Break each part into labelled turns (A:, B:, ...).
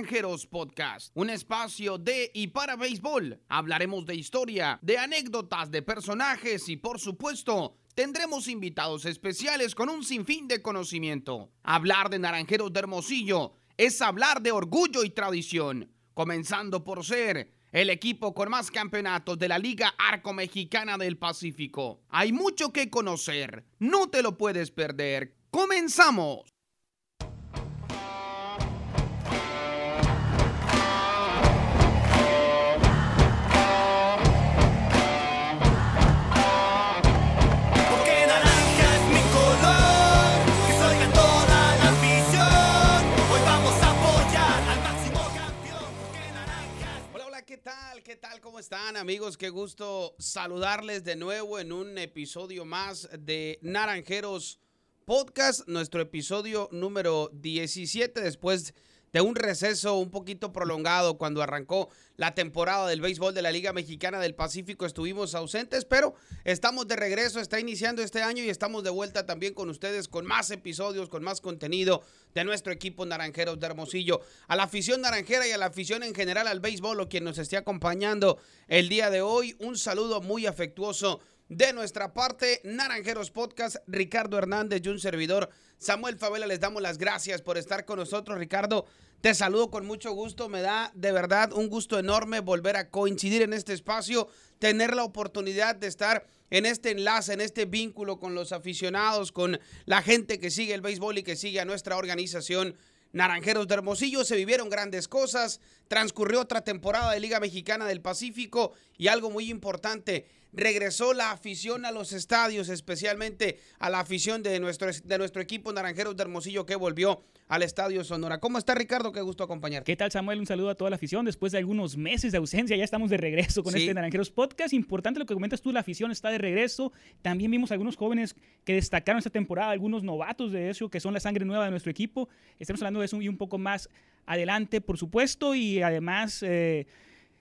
A: Naranjeros Podcast, un espacio de y para béisbol. Hablaremos de historia, de anécdotas, de personajes y por supuesto tendremos invitados especiales con un sinfín de conocimiento. Hablar de Naranjeros de Hermosillo es hablar de orgullo y tradición, comenzando por ser el equipo con más campeonatos de la Liga Arco Mexicana del Pacífico. Hay mucho que conocer, no te lo puedes perder. ¡Comenzamos! ¿Qué tal? ¿Cómo están amigos? Qué gusto saludarles de nuevo en un episodio más de Naranjeros Podcast, nuestro episodio número 17 después de un receso un poquito prolongado cuando arrancó la temporada del béisbol de la Liga Mexicana del Pacífico. Estuvimos ausentes, pero estamos de regreso, está iniciando este año y estamos de vuelta también con ustedes con más episodios, con más contenido de nuestro equipo Naranjeros de Hermosillo. A la afición naranjera y a la afición en general al béisbol o quien nos esté acompañando el día de hoy, un saludo muy afectuoso de nuestra parte, Naranjeros Podcast, Ricardo Hernández y un servidor, Samuel Favela, les damos las gracias por estar con nosotros. Ricardo, te saludo con mucho gusto, me da de verdad un gusto enorme volver a coincidir en este espacio, tener la oportunidad de estar en este enlace, en este vínculo con los aficionados, con la gente que sigue el béisbol y que sigue a nuestra organización. Naranjeros de Hermosillo se vivieron grandes cosas, transcurrió otra temporada de Liga Mexicana del Pacífico y algo muy importante, regresó la afición a los estadios, especialmente a la afición de nuestro, de nuestro equipo Naranjeros de Hermosillo que volvió al Estadio Sonora. ¿Cómo está Ricardo? Qué gusto acompañarte.
B: ¿Qué tal, Samuel? Un saludo a toda la afición. Después de algunos meses de ausencia, ya estamos de regreso con
A: Sí.
B: este Naranjeros Podcast. Importante lo que comentas tú, la afición está de regreso. También vimos algunos jóvenes que destacaron esta temporada, algunos novatos de eso, que son la sangre nueva de nuestro equipo. Estamos hablando de eso y un poco más adelante, por supuesto. Y además, eh,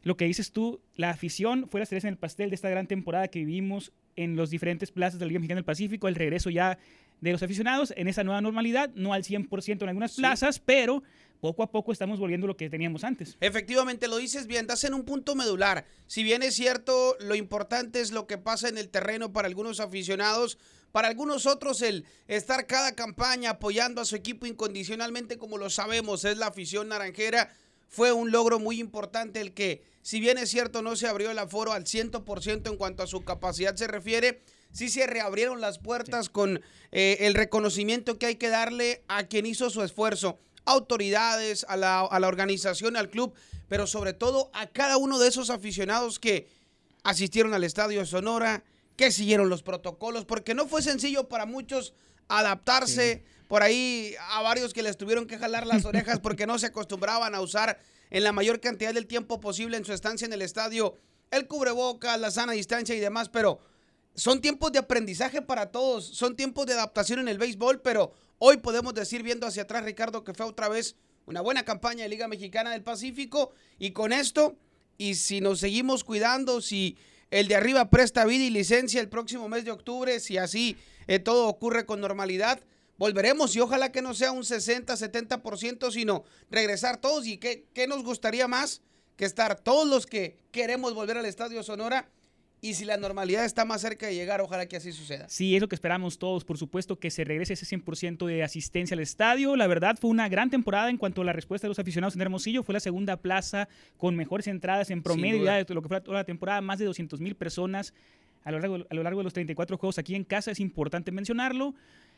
B: lo que dices tú, la afición fue la cereza en el pastel de esta gran temporada que vivimos en los diferentes plazas de la Liga Mexicana del Pacífico. El regreso ya de los aficionados en esa nueva normalidad, no al 100% en algunas
A: Sí.
B: plazas, pero poco a poco estamos volviendo a lo que teníamos antes.
A: Efectivamente, lo dices bien, das en un punto medular. Si bien es cierto, lo importante es lo que pasa en el terreno para algunos aficionados, para algunos otros el estar cada campaña apoyando a su equipo incondicionalmente, como lo sabemos, es la afición naranjera. Fue un logro muy importante el que, si bien es cierto, no se abrió el aforo al 100% en cuanto a su capacidad se refiere, sí se reabrieron las puertas con eh, el reconocimiento que hay que darle a quien hizo su esfuerzo autoridades, a la, a la organización, al club, pero sobre todo a cada uno de esos aficionados que asistieron al Estadio Sonora, que siguieron los protocolos, porque no fue sencillo para muchos adaptarse. Por ahí a varios que les tuvieron que jalar las orejas porque no se acostumbraban a usar en la mayor cantidad del tiempo posible en su estancia en el estadio el cubrebocas, la sana distancia y demás, pero son tiempos de aprendizaje para todos, son tiempos de adaptación en el béisbol, pero hoy podemos decir viendo hacia atrás, Ricardo, que fue otra vez una buena campaña de Liga Mexicana del Pacífico y con esto, y si nos seguimos cuidando, si el de arriba presta vida y licencia el próximo mes de octubre, si así eh, todo ocurre con normalidad, volveremos y ojalá que no sea un 60, 70%, sino regresar todos y qué, qué nos gustaría más que estar todos los que queremos volver al Estadio Sonora y si la normalidad está más cerca de llegar, ojalá que así suceda.
B: Sí, es lo que esperamos todos, por supuesto, que se regrese ese 100% de asistencia al estadio. La verdad, fue una gran temporada en cuanto a la respuesta de los aficionados en Hermosillo. Fue la segunda plaza con mejores entradas en promedio ya de lo que fue toda la temporada, más de 200 mil personas a lo, largo, a lo largo de los 34 juegos aquí en casa. Es importante mencionarlo.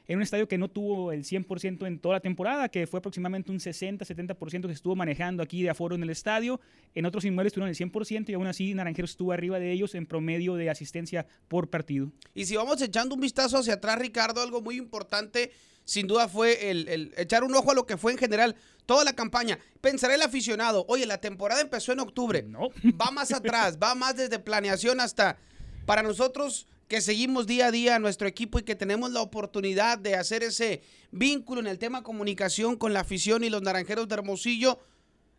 B: En un estadio que no tuvo el 100% en toda la temporada, que fue aproximadamente un 60-70% que estuvo manejando aquí de aforo en el estadio. En otros inmuebles tuvieron el 100% y aún así Naranjeros estuvo arriba de ellos en promedio de asistencia por partido.
A: Y si vamos echando un vistazo hacia atrás, Ricardo, algo muy importante, sin duda fue el, el echar un ojo a lo que fue en general toda la campaña. Pensará el aficionado, oye, la temporada empezó en octubre.
B: No.
A: Va más atrás, va más desde planeación hasta para nosotros que seguimos día a día a nuestro equipo y que tenemos la oportunidad de hacer ese vínculo en el tema comunicación con la afición y los naranjeros de Hermosillo.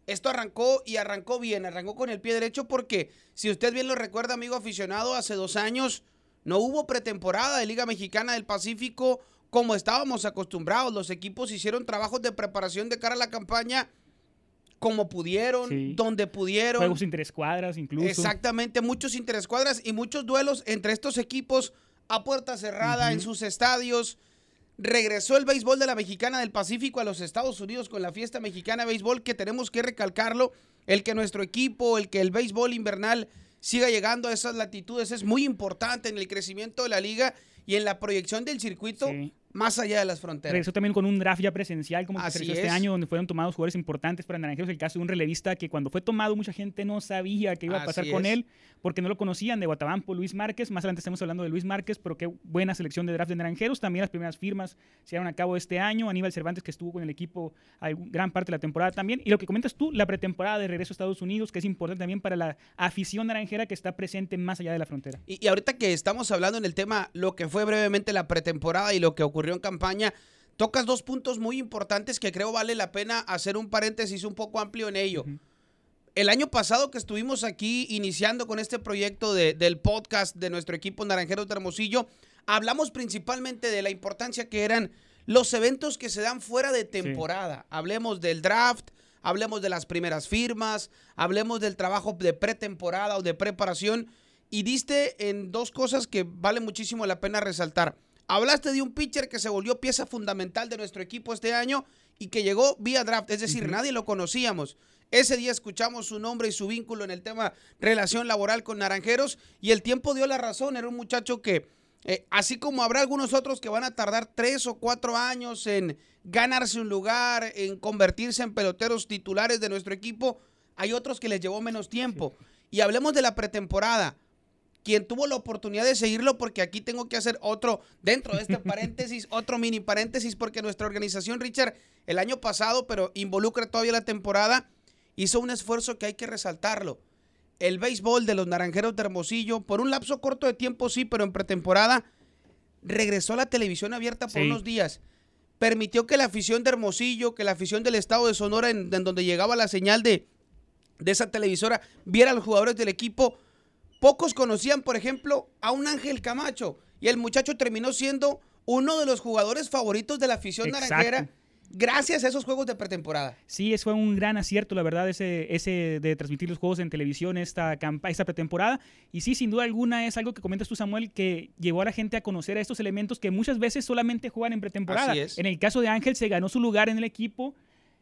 A: Esto arrancó y arrancó bien, arrancó con el pie derecho porque si usted bien lo recuerda, amigo aficionado, hace dos años no hubo pretemporada de Liga Mexicana del Pacífico como estábamos acostumbrados. Los equipos hicieron trabajos de preparación de cara a la campaña como pudieron,
B: Sí.
A: donde pudieron.
B: Juegos interescuadras incluso.
A: Exactamente, muchos interescuadras y muchos duelos entre estos equipos a puerta cerrada en sus estadios. Regresó el béisbol de la Mexicana del Pacífico a los Estados Unidos con la fiesta mexicana de béisbol, que tenemos que recalcarlo, el que nuestro equipo, el que el béisbol invernal siga llegando a esas latitudes es muy importante en el crecimiento de la liga y en la proyección del circuito
B: Sí.
A: Más allá de las fronteras.
B: Regresó también con un draft ya presencial, como que se este
A: es.
B: año, donde fueron tomados jugadores importantes para Naranjeros. El caso de un relevista que cuando fue tomado, mucha gente no sabía qué iba a pasar
A: Así
B: con
A: es.
B: él, porque no lo conocían, de Guatabampo, Luis Márquez. Más adelante estamos hablando de Luis Márquez, pero qué buena selección de draft de Naranjeros. También las primeras firmas se llevaron a cabo este año. Aníbal Cervantes, que estuvo con el equipo gran parte de la temporada también. Y lo que comentas tú, la pretemporada de regreso a Estados Unidos, que es importante también para la afición naranjera que está presente más allá de la frontera.
A: Y, y ahorita que estamos hablando en el tema, lo que fue brevemente la pretemporada y lo que ocurrió en campaña, tocas dos puntos muy importantes que creo vale la pena hacer un paréntesis un poco amplio en ello. El año pasado que estuvimos aquí iniciando con este proyecto de- del podcast de nuestro equipo Naranjeros de Hermosillo, hablamos principalmente de la importancia que eran los eventos que se dan fuera de temporada. Hablemos del draft, hablemos de las primeras firmas, hablemos del trabajo de pretemporada o de preparación. Y diste en dos cosas que vale muchísimo la pena resaltar. Hablaste de un pitcher que se volvió pieza fundamental de nuestro equipo este año y que llegó vía draft, es decir, nadie lo conocíamos. Ese día escuchamos su nombre y su vínculo en el tema relación laboral con Naranjeros y el tiempo dio la razón. Era un muchacho que, eh, así como habrá algunos otros que van a tardar tres o cuatro años en ganarse un lugar, en convertirse en peloteros titulares de nuestro equipo, hay otros que les llevó menos tiempo. Y hablemos de la pretemporada quien tuvo la oportunidad de seguirlo, porque aquí tengo que hacer otro, dentro de este paréntesis, otro mini paréntesis, porque nuestra organización, Richard, el año pasado, pero involucra todavía la temporada, hizo un esfuerzo que hay que resaltarlo. El béisbol de los Naranjeros de Hermosillo, por un lapso corto de tiempo sí, pero en pretemporada, regresó a la televisión abierta por
B: Sí.
A: unos días. Permitió que la afición de Hermosillo, que la afición del estado de Sonora, en, en donde llegaba la señal de, de esa televisora, viera a los jugadores del equipo. Pocos conocían, por ejemplo, a un Ángel Camacho. Y el muchacho terminó siendo uno de los jugadores favoritos de la afición
B: Exacto.
A: naranjera gracias a esos juegos de pretemporada.
B: Sí, eso fue un gran acierto, la verdad, ese, ese de transmitir los juegos en televisión esta, campa esta pretemporada. Y sí, sin duda alguna es algo que comentas tú, Samuel, que llevó a la gente a conocer a estos elementos que muchas veces solamente juegan en pretemporada.
A: Así es.
B: En el caso de Ángel, se ganó su lugar en el equipo.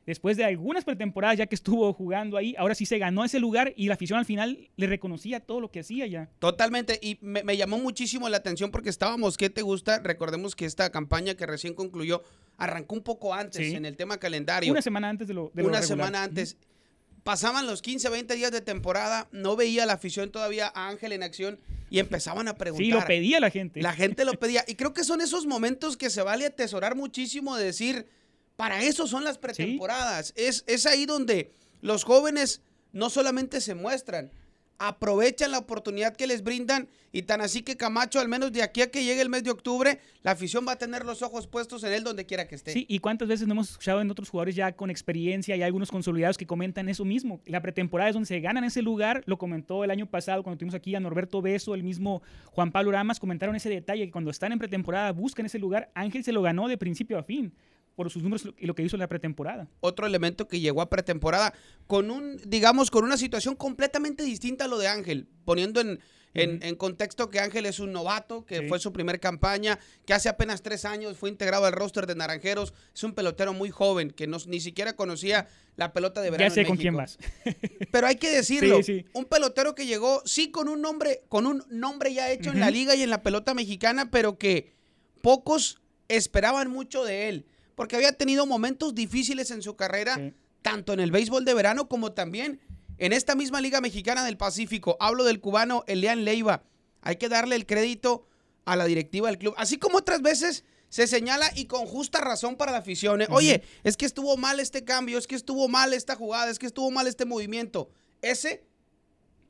B: Después de algunas pretemporadas ya que estuvo jugando ahí, ahora sí se ganó ese lugar y la afición al final le reconocía todo lo que hacía ya.
A: Totalmente, y me, me llamó muchísimo la atención porque estábamos, ¿qué te gusta? Recordemos que esta campaña que recién concluyó arrancó un poco antes
B: Sí.
A: en el tema calendario.
B: Una semana antes de lo de
A: una semana antes. Pasaban los 15, 20 días de temporada, no veía la afición todavía a Ángel en acción y empezaban a preguntar.
B: Sí, lo pedía la gente.
A: La gente lo pedía. Y creo que son esos momentos que se vale atesorar muchísimo de decir, para eso son las pretemporadas. Es, es ahí donde los jóvenes no solamente se muestran, aprovechan la oportunidad que les brindan y tan así que Camacho, al menos de aquí a que llegue el mes de octubre, la afición va a tener los ojos puestos en él donde quiera que esté.
B: Sí, y cuántas veces no hemos escuchado en otros jugadores ya con experiencia y algunos consolidados que comentan eso mismo. La pretemporada es donde se ganan ese lugar, lo comentó el año pasado cuando tuvimos aquí a Norberto Beso, el mismo Juan Pablo Ramas, comentaron ese detalle que cuando están en pretemporada buscan ese lugar. Ángel se lo ganó de principio a fin por sus números y lo que hizo en la pretemporada.
A: otro elemento que llegó a pretemporada con un, digamos, con una situación completamente distinta a lo de Ángel, poniendo en, en, en contexto que Ángel es un novato, que
B: Sí.
A: fue su primer campaña, que hace apenas tres años fue integrado al roster de Naranjeros, es un pelotero muy joven, que no, ni siquiera conocía la pelota de verano.
B: Ya sé
A: en
B: con quién vas.
A: Pero hay que decirlo,
B: Sí, sí.
A: un pelotero que llegó, sí, con un nombre, con un nombre ya hecho en la liga y en la pelota mexicana, pero que pocos esperaban mucho de él, porque había tenido momentos difíciles en su carrera,
B: Sí.
A: tanto en el béisbol de verano como también en esta misma Liga Mexicana del Pacífico. Hablo del cubano Elian Leiva. Hay que darle el crédito a la directiva del club, así como otras veces se señala y con justa razón para la afición. ¿eh? Oye, es que estuvo mal este cambio, es que estuvo mal esta jugada, es que estuvo mal este movimiento. Ese,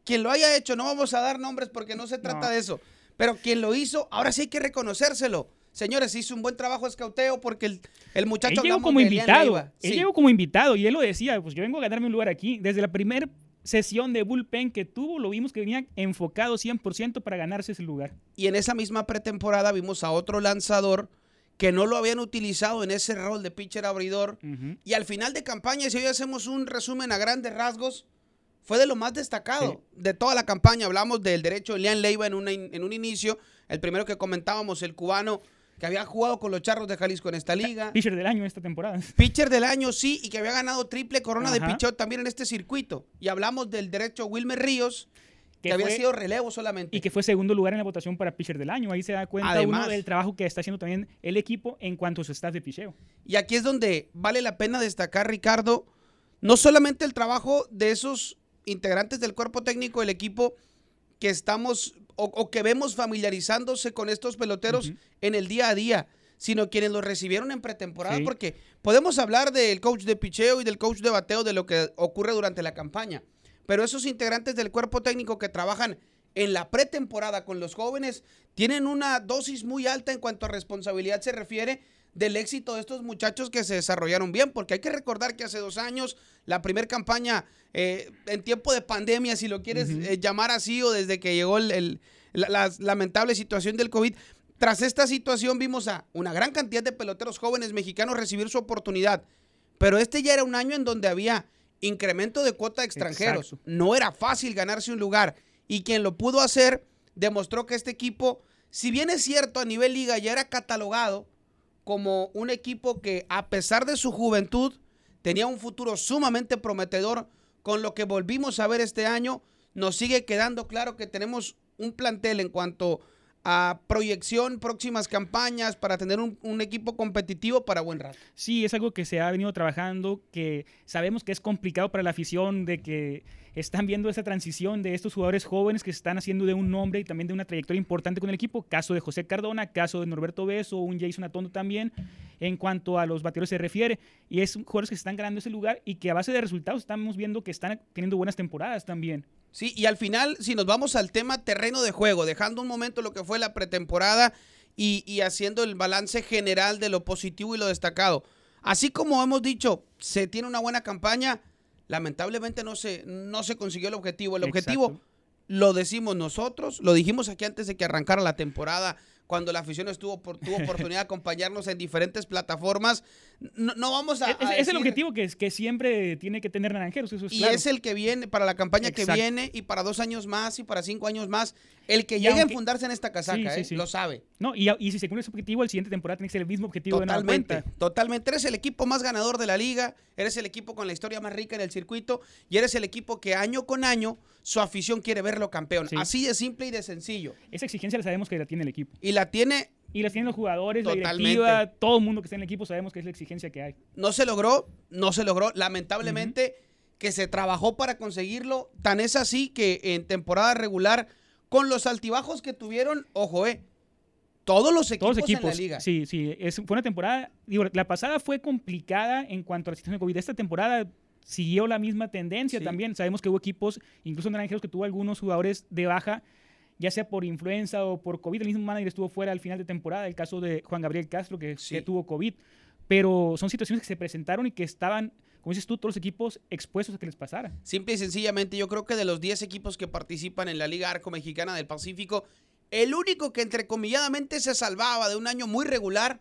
A: quien lo haya hecho, no vamos a dar nombres porque no se trata
B: No.
A: de eso, pero quien lo hizo, ahora sí hay que reconocérselo. Señores, hizo un buen trabajo de escauteo porque el, el muchacho
B: Él llegó como invitado. Él
A: Sí.
B: llegó como invitado y él lo decía, pues yo vengo a ganarme un lugar aquí. Desde la primera sesión de bullpen que tuvo, lo vimos que venía enfocado 100% para ganarse ese lugar.
A: Y en esa misma pretemporada vimos a otro lanzador que no lo habían utilizado en ese rol de pitcher abridor. Y al final de campaña, si hoy hacemos un resumen a grandes rasgos, fue de lo más destacado de toda la campaña. Hablamos del derecho de Lian Leiva en, una in- en un inicio, el primero que comentábamos, el cubano que había jugado con los Charros de Jalisco en esta liga.
B: Pitcher del año esta temporada.
A: Pitcher del año, sí, y que había ganado triple corona de picheo también en este circuito. Y hablamos del derecho Wilmer Ríos, que,
B: Que
A: había sido relevo solamente.
B: Y que fue segundo lugar en la votación para pitcher del año. Ahí se da cuenta
A: Además.
B: uno del trabajo que está haciendo también el equipo en cuanto a su staff de picheo.
A: Y aquí es donde vale la pena destacar, Ricardo, no solamente el trabajo de esos integrantes del cuerpo técnico del equipo que estamos o, o que vemos familiarizándose con estos peloteros en el día a día, sino quienes los recibieron en pretemporada,
B: Sí.
A: porque podemos hablar del coach de picheo y del coach de bateo de lo que ocurre durante la campaña, pero esos integrantes del cuerpo técnico que trabajan en la pretemporada con los jóvenes tienen una dosis muy alta en cuanto a responsabilidad se refiere del éxito de estos muchachos que se desarrollaron bien, porque hay que recordar que hace dos años, la primera campaña eh, en tiempo de pandemia, si lo quieres eh, llamar así, o desde que llegó el- el- la, la lamentable situación del COVID, tras esta situación vimos a una gran cantidad de peloteros jóvenes mexicanos recibir su oportunidad, pero este ya era un año en donde había incremento de cuota de extranjeros.
B: Exacto.
A: No era fácil ganarse un lugar y quien lo pudo hacer demostró que este equipo, si bien es cierto a nivel liga ya era catalogado como un equipo que a pesar de su juventud tenía un futuro sumamente prometedor, con lo que volvimos a ver este año, nos sigue quedando claro que tenemos un plantel en cuanto proyección, próximas campañas para tener un, un equipo competitivo para buen rato.
B: Sí, es algo que se ha venido trabajando, que sabemos que es complicado para la afición, de que están viendo esa transición de estos jugadores jóvenes que se están haciendo de un nombre y también de una trayectoria importante con el equipo. Caso de José Cardona, caso de Norberto Beso, un Jason Atondo también, en cuanto a los bateadores se refiere. Y es jugadores que se están ganando ese lugar y que a base de resultados estamos viendo que están teniendo buenas temporadas también.
A: Sí, y al final, si nos vamos al tema terreno de juego, dejando un momento lo que fue la pretemporada y, y haciendo el balance general de lo positivo y lo destacado. Así como hemos dicho, se tiene una buena campaña, lamentablemente no se, no se consiguió el objetivo. El objetivo lo decimos nosotros, lo dijimos aquí antes de que arrancara la temporada, cuando la afición estuvo por, tuvo oportunidad de acompañarnos en diferentes plataformas. No, no vamos a...
B: Es,
A: a
B: es el objetivo que, que siempre tiene que tener Naranjeros, eso es
A: y
B: claro.
A: es el que viene para la campaña que viene y para dos años más y para cinco años más. El que llegue a enfundarse en esta casaca,
B: Sí, sí,
A: ¿eh?
B: sí.
A: lo sabe.
B: No, y, y si se cumple ese objetivo, el siguiente temporada tiene que ser el mismo objetivo de nueva
A: Totalmente, totalmente. Eres el equipo más ganador de la liga, eres el equipo con la historia más rica en el circuito y eres el equipo que año con año su afición quiere verlo campeón.
B: Sí.
A: Así de simple y de sencillo.
B: Esa exigencia la sabemos que la tiene el equipo.
A: Y la tiene,
B: Y la tienen los jugadores, la
A: Totalmente.
B: directiva, todo el mundo que está en el equipo sabemos que es la exigencia que hay.
A: no se logró, no se logró. Lamentablemente que se trabajó para conseguirlo. Tan es así que en temporada regular, con los altibajos que tuvieron, ojo, eh, todos los equipos,
B: Todos los equipos.
A: en la liga.
B: Sí, sí. Es, fue una temporada. Digo, la pasada fue complicada en cuanto a la situación de COVID. Esta temporada siguió la misma tendencia
A: Sí.
B: también. Sabemos que hubo equipos, incluso Naranjeros, que tuvo algunos jugadores de baja, ya sea por influenza o por COVID. El mismo manager estuvo fuera al final de temporada. El caso de Juan Gabriel Castro, que,
A: Sí.
B: que tuvo COVID. Pero son situaciones que se presentaron y que estaban, como dices tú, todos los equipos expuestos a que les pasara.
A: Simple y sencillamente, yo creo que de los 10 equipos que participan en la Liga Arco Mexicana del Pacífico, el único que entrecomilladamente se salvaba de un año muy regular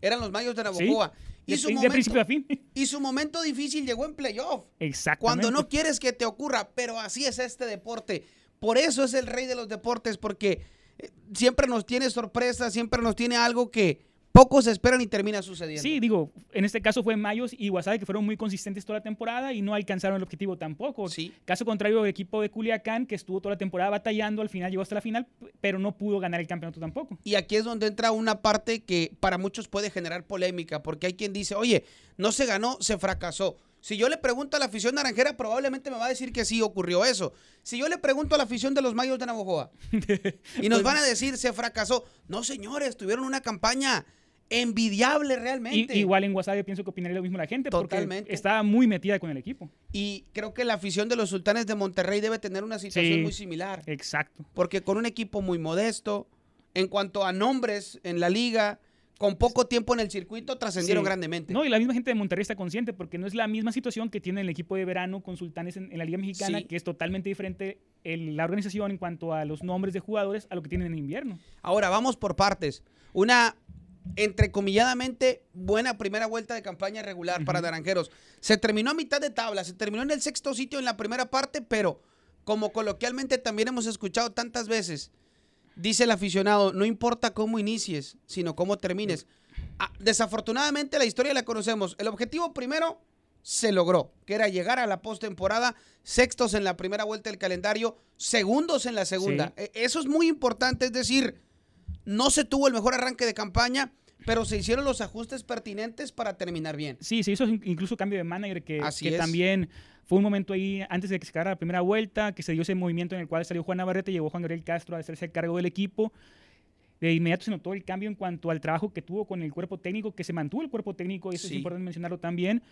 A: eran los Mayos de Navojoa. Y, su
B: de
A: momento,
B: principio a fin.
A: y su momento difícil llegó en playoff.
B: Exactamente.
A: Cuando no quieres que te ocurra, pero así es este deporte. Por eso es el rey de los deportes, porque eh, siempre nos tiene sorpresas, siempre nos tiene algo que pocos esperan y termina sucediendo.
B: Sí, digo, en este caso fue Mayos y Guasave que fueron muy consistentes toda la temporada y no alcanzaron el objetivo tampoco.
A: Sí.
B: Caso contrario, el equipo de Culiacán, que estuvo toda la temporada batallando, al final llegó hasta la final, pero no pudo ganar el campeonato tampoco.
A: Y aquí es donde entra una parte que para muchos puede generar polémica, porque hay quien dice, oye, no se ganó, se fracasó. Si yo le pregunto a la afición naranjera, probablemente me va a decir que sí ocurrió eso. Si yo le pregunto a la afición de los Mayos de Navojoa y nos van a decir, se fracasó. No, señores, tuvieron una campaña envidiable
B: Y-
A: realmente.
B: igual en Guasave pienso que opinaría lo mismo la gente,
A: Totalmente.
B: porque estaba muy metida con el equipo.
A: Y creo que la afición de los Sultanes de Monterrey debe tener una situación
B: Sí.
A: muy similar.
B: Exacto.
A: Porque con un equipo muy modesto, en cuanto a nombres en la liga, con poco tiempo en el circuito, trascendieron
B: Sí.
A: grandemente.
B: No, y la misma gente de Monterrey está consciente, porque no es la misma situación que tiene el equipo de verano con Sultanes en, en la Liga Mexicana,
A: Sí.
B: que es totalmente diferente el- la organización en cuanto a los nombres de jugadores a lo que tienen en invierno.
A: Ahora, vamos por partes. Una entrecomilladamente, buena primera vuelta de campaña regular para Naranjeros. Se terminó a mitad de tabla, se terminó en el sexto sitio en la primera parte, pero como coloquialmente también hemos escuchado tantas veces, dice el aficionado, no importa cómo inicies, sino cómo termines. Ah, desafortunadamente la historia la conocemos. El objetivo primero se logró, que era llegar a la postemporada, sextos en la primera vuelta del calendario, segundos en la segunda.
B: Sí.
A: E- Eso es muy importante, es decir, no se tuvo el mejor arranque de campaña, pero se hicieron los ajustes pertinentes para terminar bien.
B: Sí, se hizo in- incluso cambio de manager que,
A: Así
B: que
A: es.
B: también fue un momento ahí antes de que se acabara la primera vuelta, que se dio ese movimiento en el cual salió Juan Navarrete y llegó Juan Gabriel Castro a hacerse cargo del equipo. De inmediato se notó el cambio en cuanto al trabajo que tuvo con el cuerpo técnico, que se mantuvo el cuerpo técnico, y eso
A: Sí.
B: es importante mencionarlo también.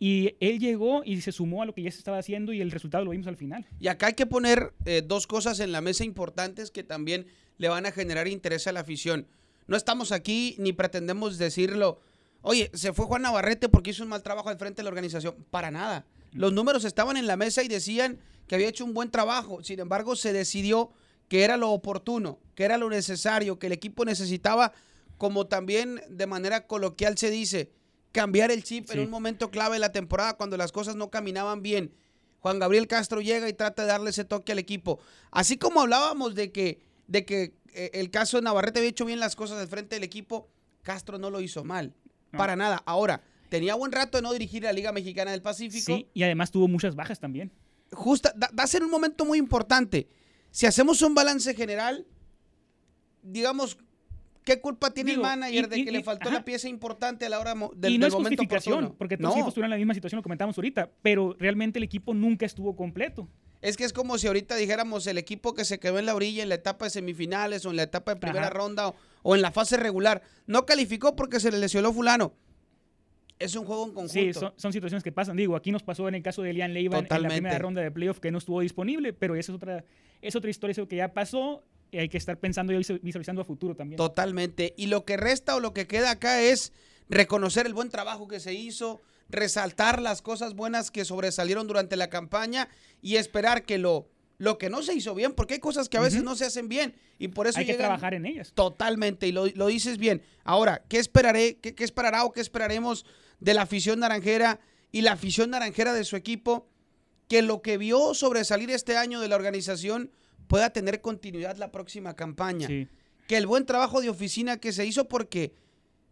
B: Y él llegó y se sumó a lo que ya se estaba haciendo y el resultado lo vimos al final.
A: Y acá hay que poner eh, dos cosas en la mesa importantes que también le van a generar interés a la afición. No estamos aquí ni pretendemos decirlo. Oye, se fue Juan Navarrete porque hizo un mal trabajo al frente de la organización. Para nada. Los números estaban en la mesa y decían que había hecho un buen trabajo. Sin embargo, se decidió que era lo oportuno, que era lo necesario, que el equipo necesitaba, como también de manera coloquial se dice, cambiar el chip en un momento clave de la temporada cuando las cosas no caminaban bien. Juan Gabriel Castro llega y trata de darle ese toque al equipo. Así como hablábamos de que, de que eh, el caso de Navarrete había hecho bien las cosas al frente del equipo, Castro no lo hizo mal.
B: No.
A: Para nada. Ahora, tenía buen rato de no dirigir la Liga Mexicana del Pacífico.
B: Sí, y además tuvo muchas bajas también.
A: Justa, da, va a ser un momento muy importante. Si hacemos un balance general, digamos, ¿qué culpa tiene
B: Digo,
A: el manager
B: y-
A: de
B: y-
A: que le faltó la pieza importante a la hora del,
B: y no
A: del
B: es
A: momento
B: justificación,
A: oportuno?
B: porque
A: no.
B: todos los equipos estuvieron en la misma situación, lo comentamos ahorita, pero realmente el equipo nunca estuvo completo.
A: Es que es como si ahorita dijéramos el equipo que se quedó en la orilla en la etapa de semifinales o en la etapa de primera
B: Ajá.
A: ronda o, o en la fase regular. No calificó porque se le lesionó fulano. Es un juego en conjunto.
B: Sí, son, son situaciones que pasan. Digo, aquí nos pasó en el caso de Elian Leiva en- la primera ronda de playoff que no estuvo disponible, pero esa es otra, es otra historia, eso que ya pasó y hay que estar pensando y visu- visualizando a futuro también.
A: Totalmente. Y lo que resta o lo que queda acá es reconocer el buen trabajo que se hizo, resaltar las cosas buenas que sobresalieron durante la campaña y esperar que lo, lo que no se hizo bien, porque hay cosas que a veces no se hacen bien y por eso
B: hay que trabajar en ellas.
A: Totalmente, y lo, lo dices bien. Ahora, ¿qué esperaré, qué, qué esperará o qué esperaremos de la afición naranjera y la afición naranjera de su equipo? Que lo que vio sobresalir este año de la organización pueda tener continuidad la próxima campaña.
B: Sí.
A: Que el buen trabajo de oficina que se hizo, porque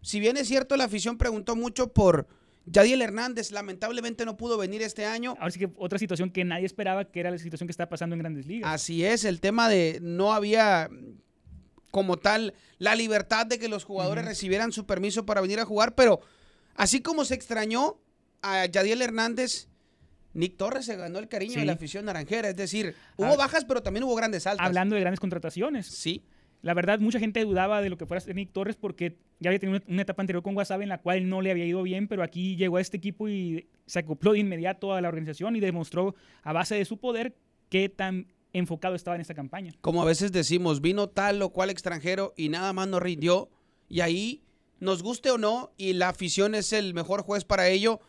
A: si bien es cierto, la afición preguntó mucho por Yadiel Hernández, lamentablemente no pudo venir este año.
B: Ahora sí que otra situación que nadie esperaba, que era la situación que está pasando en Grandes Ligas.
A: Así es, el tema de no había como tal la libertad de que los jugadores recibieran su permiso para venir a jugar, pero así como se extrañó a Yadiel Hernández, Nick Torres se ganó el cariño de la afición naranjera, es decir, hubo
B: Ah.
A: bajas, pero también hubo grandes altas.
B: Hablando de grandes contrataciones.
A: Sí,
B: La verdad, mucha gente dudaba de lo que fuera Nick Torres porque ya había tenido una, etapa anterior con Guasave en la cual no le había ido bien, pero aquí llegó a este equipo y se acopló de inmediato a la organización y demostró a base de su poder qué tan enfocado estaba en esta campaña.
A: como a veces decimos, vino tal o cual extranjero y nada más nos rindió, y ahí, nos guste o no, y la afición es el mejor juez para ello,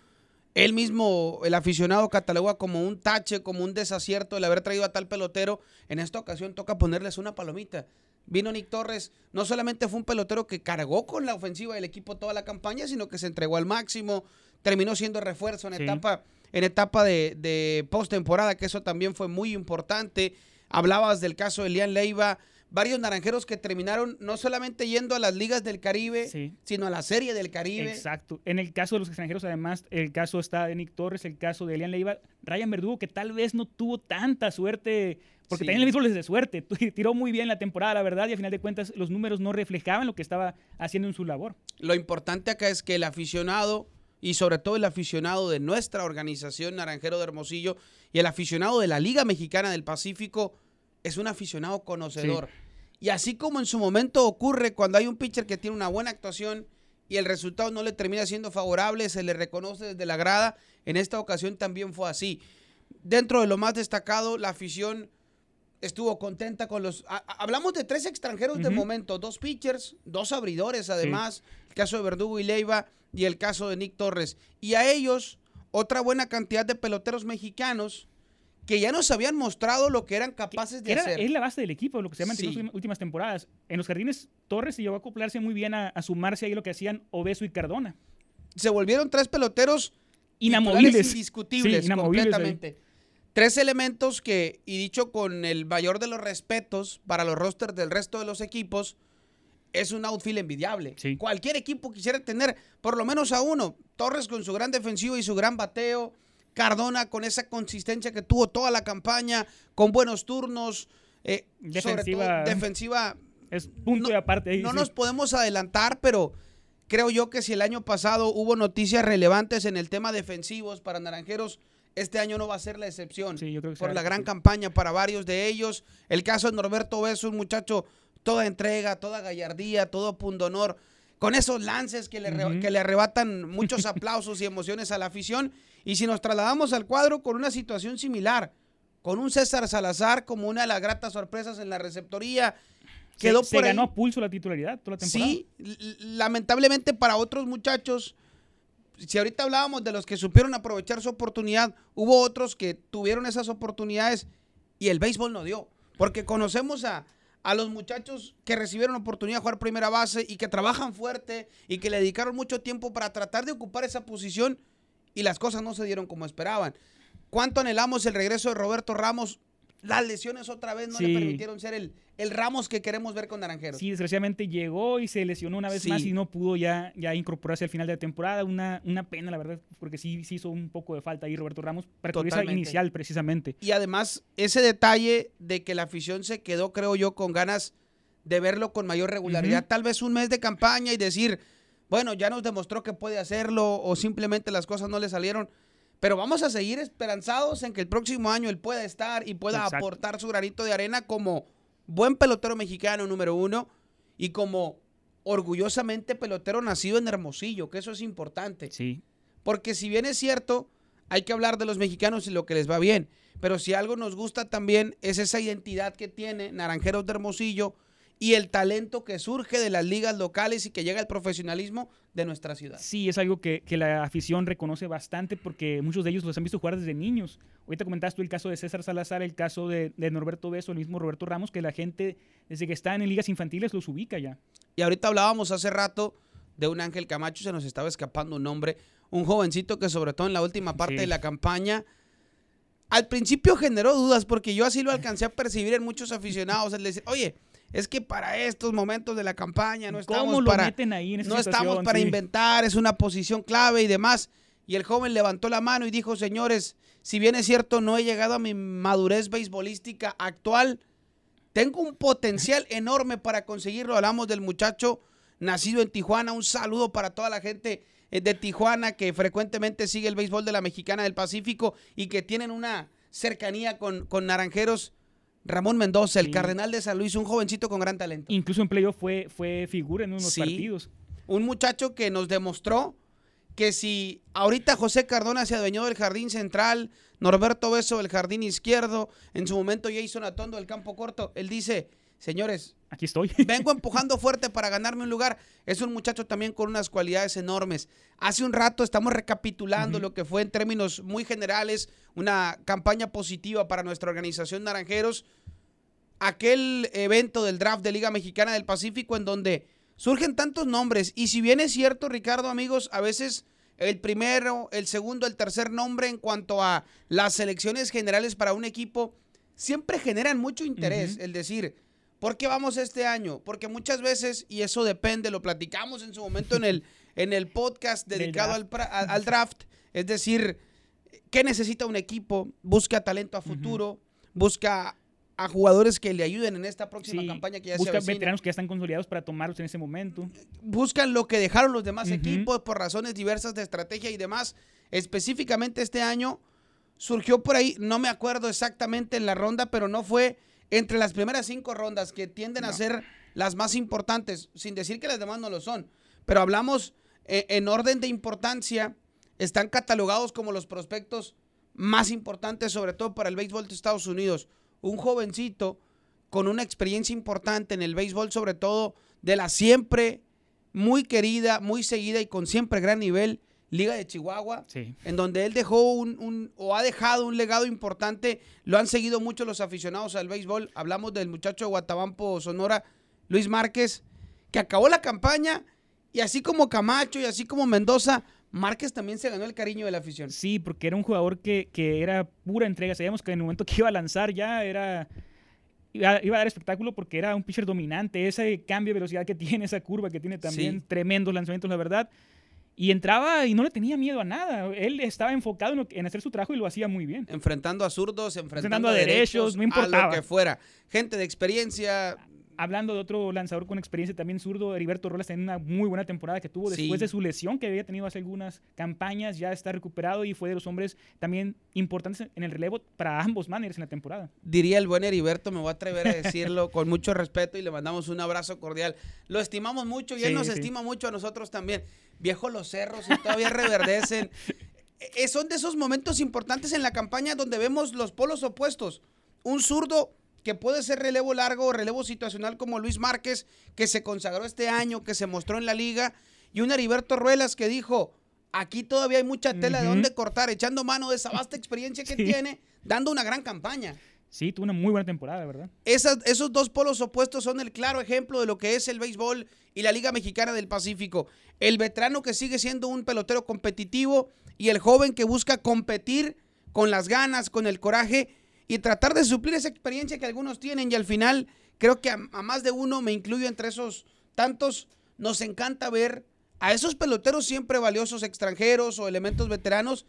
A: él mismo, el aficionado, cataloga como un tache, como un desacierto el haber traído a tal pelotero. En esta ocasión toca ponerles una palomita. Vino Nick Torres, no solamente fue un pelotero que cargó con la ofensiva del equipo toda la campaña, sino que se entregó al máximo, terminó siendo refuerzo en
B: Sí.
A: etapa, en etapa de, de postemporada, que eso también fue muy importante. Hablabas del caso de Elian Leiva, varios naranjeros que terminaron no solamente yendo a las ligas del Caribe,
B: Sí.
A: sino a la Serie del Caribe.
B: Exacto. En el caso de los extranjeros, además, el caso está de Nick Torres, el caso de Elian Leiva, Ryan Verdugo, que tal vez no tuvo tanta suerte, porque
A: Sí.
B: también le mismo les de suerte. Tiró muy bien la temporada, la verdad, y a final de cuentas los números no reflejaban lo que estaba haciendo en su labor.
A: Lo importante acá es que el aficionado y sobre todo el aficionado de nuestra organización Naranjero de Hermosillo y el aficionado de la Liga Mexicana del Pacífico es un aficionado conocedor. Y así como en su momento ocurre cuando hay un pitcher que tiene una buena actuación y el resultado no le termina siendo favorable, se le reconoce desde la grada, en esta ocasión también fue así. Dentro de lo más destacado, la afición estuvo contenta con los... a- hablamos de tres extranjeros de momento, dos pitchers, dos abridores además, el caso de Verdugo y Leiva y el caso de Nick Torres. Y a ellos, otra buena cantidad de peloteros mexicanos que ya nos habían mostrado lo que eran capaces de
B: Era-
A: hacer.
B: es la base del equipo, lo que se llama
A: Sí.
B: en las últimas temporadas. En los jardines, Torres se llevó a acoplarse muy bien a, a sumarse ahí lo que hacían Obeso y Cardona.
A: Se volvieron tres peloteros
B: Inamovibles.
A: indiscutibles,
B: Sí, inamovibles ahí.
A: completamente. Tres elementos que, y dicho con el mayor de los respetos para los rosters del resto de los equipos, es un outfield envidiable.
B: Sí.
A: Cualquier equipo quisiera tener por lo menos a uno. Torres con su gran defensivo y su gran bateo. Cardona con esa consistencia que tuvo toda la campaña, con buenos turnos. eh, sobre todo
B: Defensiva.
A: defensiva
B: Es punto
A: No-
B: y aparte. ahí,
A: no
B: sí.
A: nos podemos adelantar, pero creo yo que si el año pasado hubo noticias relevantes en el tema defensivos para Naranjeros, este año no va a ser la excepción.
B: Sí, yo creo que
A: por la gran
B: sí.
A: campaña para varios de ellos. El caso de Norberto Beso, un muchacho toda entrega, toda gallardía, todo pundonor. Con esos lances que le, que le arrebatan muchos aplausos y emociones a la afición. Y si nos trasladamos al cuadro con una situación similar, con un César Salazar como una de las gratas sorpresas en la receptoría, quedó
B: se,
A: por
B: ganó a pulso la titularidad toda la temporada.
A: Sí, lamentablemente para otros muchachos, si ahorita hablábamos de los que supieron aprovechar su oportunidad, hubo otros que tuvieron esas oportunidades y el béisbol no dio. Porque conocemos a, a los muchachos que recibieron oportunidad de jugar primera base y que trabajan fuerte y que le dedicaron mucho tiempo para tratar de ocupar esa posición y las cosas no se dieron como esperaban. ¿Cuánto anhelamos el regreso de Roberto Ramos? Las lesiones otra vez no le permitieron ser el, el Ramos que queremos ver con Naranjeros.
B: Sí, desgraciadamente llegó y se lesionó una vez
A: Sí.
B: más y no pudo ya, ya incorporarse al final de la temporada. Una, una pena, la verdad, porque sí, sí hizo un poco de falta ahí Roberto Ramos para
A: Totalmente.
B: inicial precisamente.
A: Y además, ese detalle de que la afición se quedó, creo yo, con ganas de verlo con mayor regularidad. Tal vez un mes de campaña y decir, bueno, ya nos demostró que puede hacerlo o simplemente las cosas no le salieron. Pero vamos a seguir esperanzados en que el próximo año él pueda estar y pueda
B: Exacto.
A: aportar su granito de arena como buen pelotero mexicano número uno y como orgullosamente pelotero nacido en Hermosillo, que eso es importante.
B: Sí,
A: Porque si bien es cierto, hay que hablar de los mexicanos y lo que les va bien. Pero si algo nos gusta también es esa identidad que tiene Naranjeros de Hermosillo y el talento que surge de las ligas locales y que llega al profesionalismo de nuestra ciudad.
B: sí, es algo que, que la afición reconoce bastante porque muchos de ellos los han visto jugar desde niños. Ahorita comentaste tú el caso de César Salazar, el caso de, de Norberto Beso, el mismo Roberto Ramos, que la gente desde que están en ligas infantiles los ubica ya.
A: Y ahorita hablábamos hace rato de un Ángel Camacho, se nos estaba escapando un nombre, un jovencito que sobre todo en la última parte
B: Sí.
A: de la campaña, al principio generó dudas porque yo así lo alcancé a percibir en muchos aficionados, decir, oye, es que para estos momentos de la campaña no estamos
B: ¿Cómo lo
A: para...
B: meten ahí en esa
A: no estamos
B: situación?
A: para
B: Sí.
A: inventar, es una posición clave y demás. Y el joven levantó la mano y dijo, señores, si bien es cierto, no he llegado a mi madurez beisbolística actual, tengo un potencial enorme para conseguirlo. Hablamos del muchacho nacido en Tijuana. Un saludo para toda la gente eh, de Tijuana que frecuentemente sigue el béisbol de la Mexicana del Pacífico y que tienen una cercanía con, con Naranjeros. Ramón Mendoza, el
B: Sí.
A: cardenal de San Luis, un jovencito con gran talento.
B: Incluso en playoff fue, fue figura en unos
A: Sí.
B: partidos.
A: un muchacho que nos demostró que si ahorita José Cardona se adueñó del jardín central, Norberto Beso del jardín izquierdo, en su momento Jason Atondo del campo corto, él dice, señores,
B: Aquí estoy.
A: vengo empujando fuerte para ganarme un lugar. Es un muchacho también con unas cualidades enormes. Hace un rato estamos recapitulando lo que fue en términos muy generales una campaña positiva para nuestra organización Naranjeros. Aquel evento del draft de Liga Mexicana del Pacífico en donde surgen tantos nombres. Y si bien es cierto, Ricardo, amigos, a veces el primero, el segundo, el tercer nombre en cuanto a las selecciones generales para un equipo siempre generan mucho interés.
B: Ujú.
A: El decir, ¿por qué vamos este año? Porque muchas veces, y eso depende, lo platicamos en su momento en el, en el podcast dedicado al,
B: draft.
A: pra- al- al draft, es decir, ¿qué necesita un equipo? Busca talento a futuro, busca a jugadores que le ayuden en esta próxima
B: Sí,
A: campaña que ya se
B: busca
A: avecina
B: veteranos que ya están consolidados para tomarlos en ese momento.
A: buscan lo que dejaron los demás equipos por razones diversas de estrategia y demás. Específicamente este año surgió por ahí, no me acuerdo exactamente en la ronda, pero no fue entre las primeras cinco rondas que tienden a ser las más importantes, sin decir que las demás no lo son. Pero hablamos eh, en orden de importancia, están catalogados como los prospectos más importantes, sobre todo para el béisbol de Estados Unidos. Un jovencito con una experiencia importante en el béisbol, sobre todo de la siempre muy querida, muy seguida y con siempre gran nivel, Liga de Chihuahua,
B: Sí.
A: en donde él dejó un, un- o ha dejado un legado importante. Lo han seguido mucho los aficionados al béisbol. Hablamos del muchacho de Guatabampo, Sonora, Luis Márquez, que acabó la campaña y así como Camacho y así como Mendoza, Márquez también se ganó el cariño de la afición.
B: Sí, porque era un jugador que, que era pura entrega. Sabíamos que en el momento que iba a lanzar ya era. Iba, iba a dar espectáculo porque era un pitcher dominante. Ese cambio de velocidad que tiene, esa curva que tiene también,
A: Sí.
B: tremendos lanzamientos, la verdad. Y entraba y no le tenía miedo a nada. Él estaba enfocado en, lo en hacer su trabajo y lo hacía muy bien.
A: Enfrentando a zurdos, enfrentando,
B: Enfrentando
A: a derechos,
B: derechos, no
A: a lo
B: importaba.
A: que fuera. Gente de experiencia,
B: Hablando de otro lanzador con experiencia también zurdo, Heriberto Robles en una muy buena temporada que tuvo después
A: Sí.
B: de su lesión que había tenido hace algunas campañas, ya está recuperado y fue de los hombres también importantes en el relevo para ambos managers en la temporada.
A: diría el buen Heriberto, me voy a atrever a decirlo con mucho respeto y le mandamos un abrazo cordial. Lo estimamos mucho y él nos
B: sí.
A: estima mucho a nosotros también. Viejo los cerros y todavía reverdecen. Eh, son de esos momentos importantes en la campaña donde vemos los polos opuestos. Un zurdo que puede ser relevo largo o relevo situacional como Luis Márquez, que se consagró este año, que se mostró en la liga, y un Heriberto Ruelas que dijo, aquí todavía hay mucha tela de
B: Ujú.
A: dónde cortar, echando mano de esa vasta experiencia que
B: Sí.
A: tiene, dando una gran campaña.
B: Sí, tuvo una muy buena temporada, ¿verdad?
A: Esas- esos dos polos opuestos son el claro ejemplo de lo que es el béisbol y la Liga Mexicana del Pacífico. El veterano que sigue siendo un pelotero competitivo y el joven que busca competir con las ganas, con el coraje y tratar de suplir esa experiencia que algunos tienen. Y al final, creo que a, a más de uno, me incluyo entre esos tantos, nos encanta ver a esos peloteros siempre valiosos extranjeros o elementos veteranos,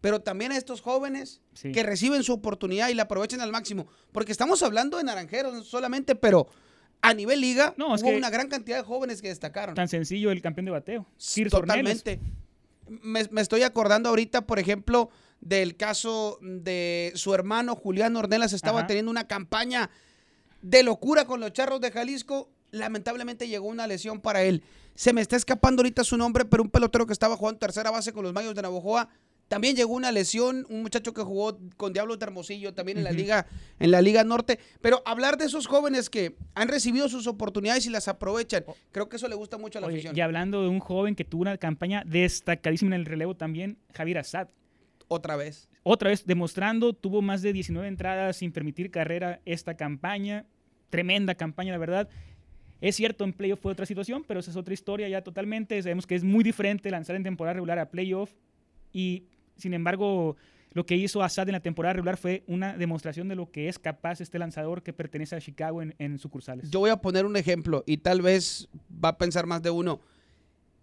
A: pero también a estos jóvenes
B: Sí.
A: que reciben su oportunidad y la aprovechen al máximo. Porque estamos hablando de naranjeros solamente, pero a nivel liga
B: No,
A: hubo una gran cantidad de jóvenes que destacaron.
B: Tan sencillo el campeón de bateo. Ornelas.
A: Totalmente. Me, me estoy acordando ahorita, por ejemplo, del caso de su hermano Julián Ornelas. Estaba
B: Ajá.
A: teniendo una campaña de locura con los charros de Jalisco. Lamentablemente llegó una lesión para él. Se me está escapando ahorita su nombre, pero un pelotero que estaba jugando tercera base con los Mayos de Navojoa. También llegó una lesión, un muchacho que jugó con Diablos de Hermosillo, también en la liga, en la Liga Norte. Pero hablar de esos jóvenes que han recibido sus oportunidades y las aprovechan, creo que eso le gusta mucho a la
B: Oye,
A: afición.
B: y hablando de un joven que tuvo una campaña destacadísima en el relevo también, Javier Assad.
A: Otra vez.
B: Otra vez demostrando, tuvo más de 19 entradas sin permitir carrera esta campaña. Tremenda campaña, la verdad. Es cierto, en playoff fue otra situación, pero esa es otra historia ya totalmente. Sabemos que es muy diferente lanzar en temporada regular a playoff. Y sin embargo, lo que hizo Assad en la temporada regular fue una demostración de lo que es capaz este lanzador que pertenece a Chicago en, en sucursales.
A: Yo voy a poner un ejemplo y tal vez va a pensar más de uno.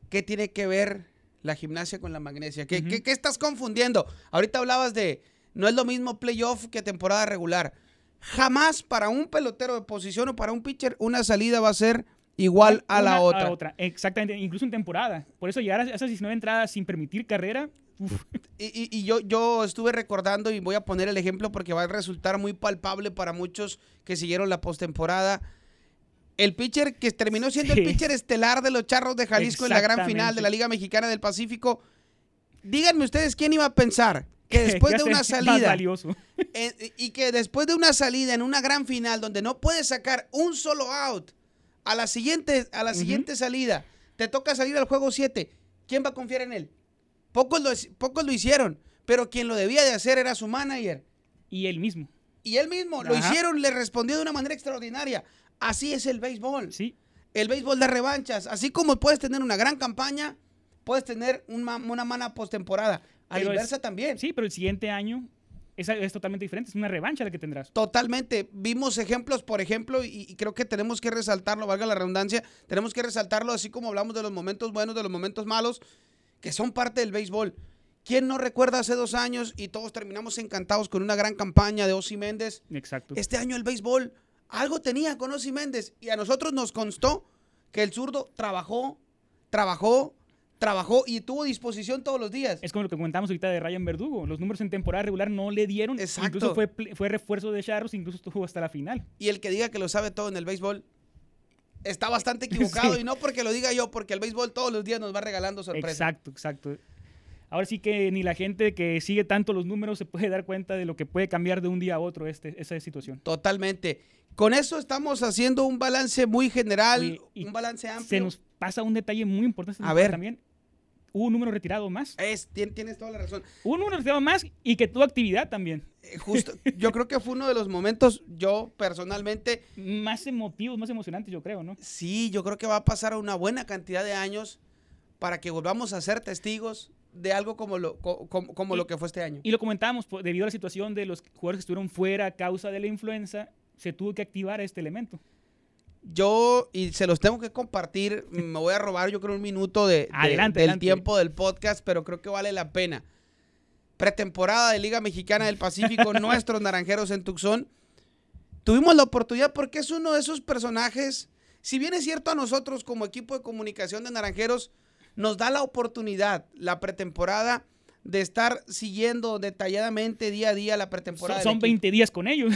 A: ¿Qué tiene que ver la gimnasia con la magnesia? ¿Qué, qué- qué estás confundiendo? Ahorita hablabas de, no es lo mismo playoff que temporada regular. Jamás para un pelotero de posición o para un pitcher una salida va a ser igual a la
B: Una
A: otra.
B: Exactamente, incluso en temporada. Por eso llegar a esas 19 entradas sin permitir carrera, uf,
A: Y, y- y yo, yo estuve recordando y voy a poner el ejemplo porque va a resultar muy palpable para muchos que siguieron la postemporada. El pitcher que terminó siendo el pitcher estelar de los Charros de Jalisco en la gran final de la. Liga Mexicana del Pacífico. Díganme ustedes quién iba a pensar que después de una salida
B: valioso.
A: eh, y que después de una salida en una gran final donde no puedes sacar un solo out a la siguiente, a la siguiente salida, te toca salir al juego 7, ¿quién va a confiar en él? Pocos lo, pocos lo hicieron, pero quien lo debía de hacer era su manager.
B: Y él mismo.
A: Y él mismo lo hicieron, le respondió de una manera extraordinaria. Así es el béisbol.
B: Sí.
A: El béisbol de revanchas. Así como puedes tener una gran campaña, puedes tener una, una mala postemporada. A la
B: es-
A: inversa también.
B: Sí, pero el siguiente año es, es totalmente diferente. Es una revancha la que tendrás.
A: Totalmente. Vimos ejemplos, por ejemplo, y, y creo que tenemos que resaltarlo, valga la redundancia, tenemos que resaltarlo así como hablamos de los momentos buenos, de los momentos malos, que son parte del béisbol. ¿Quién no recuerda hace dos años y todos terminamos encantados con una gran campaña de Osi Méndez?
B: Exacto.
A: Este año el béisbol algo tenía con Osi Méndez y a nosotros nos constó que el zurdo trabajó, trabajó, trabajó y tuvo disposición todos los días.
B: Es como lo que comentamos ahorita de Ryan Verdugo. Los números en temporada regular no le dieron.
A: Exacto.
B: Incluso fue, fue refuerzo de Charros, incluso estuvo hasta la final.
A: Y el que diga que lo sabe todo en el béisbol está bastante equivocado.
B: Sí.
A: Y no porque lo diga yo, porque el béisbol todos los días nos va regalando sorpresas.
B: Exacto, exacto. Ahora sí que ni la gente que sigue tanto los números se puede dar cuenta de lo que puede cambiar de un día a otro este, esa situación.
A: Totalmente. Con eso estamos haciendo un balance muy general,
B: Oye, y
A: un balance
B: Se
A: amplio.
B: nos pasa un detalle muy importante
A: A ver.
B: también. hubo un número retirado más.
A: Es, tien- tienes toda la razón.
B: Hubo un número retirado más y que tuvo actividad también.
A: Eh, Justo, yo creo que fue uno de los momentos, yo personalmente,
B: Más emotivos, más emocionantes, yo creo, ¿no?
A: sí, yo creo que va a pasar una buena cantidad de años para que volvamos a ser testigos de algo como lo, co- como, como
B: Y-
A: lo que fue este año.
B: Y lo comentábamos, pues, debido a la situación de los jugadores que estuvieron fuera a causa de la influenza, se tuvo que activar este elemento.
A: Yo, y se los tengo que compartir, me voy a robar yo creo un minuto de, de-
B: Adelante,
A: del
B: adelante.
A: tiempo del podcast, pero creo que vale la pena. Pretemporada de Liga Mexicana del Pacífico, nuestros naranjeros en Tucson. Tuvimos la oportunidad porque es uno de esos personajes, si bien es cierto a nosotros como equipo de comunicación de naranjeros, nos da la oportunidad, la pretemporada, de estar siguiendo detalladamente día a día la
B: Son,
A: pretemporada.
B: son
A: equipo.
B: 20 días con ellos.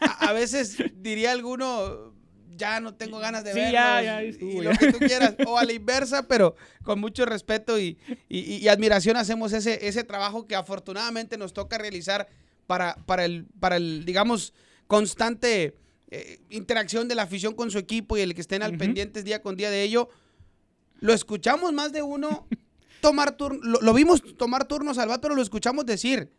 A: A, a veces diría alguno, ya no tengo ganas de
B: Sí,
A: verlos
B: ya, ya
A: y-
B: estuvo,
A: y
B: ya.
A: lo que tú quieras, o a la inversa, pero con mucho respeto y, y- y admiración hacemos ese, ese trabajo que afortunadamente nos toca realizar para, para, el, para el, digamos, constante eh, interacción de la afición con su equipo y el que estén al
B: Ujú.
A: pendientes día con día de ello. Lo escuchamos más de uno tomar turno, lo, lo vimos tomar turnos al pero lo escuchamos decir,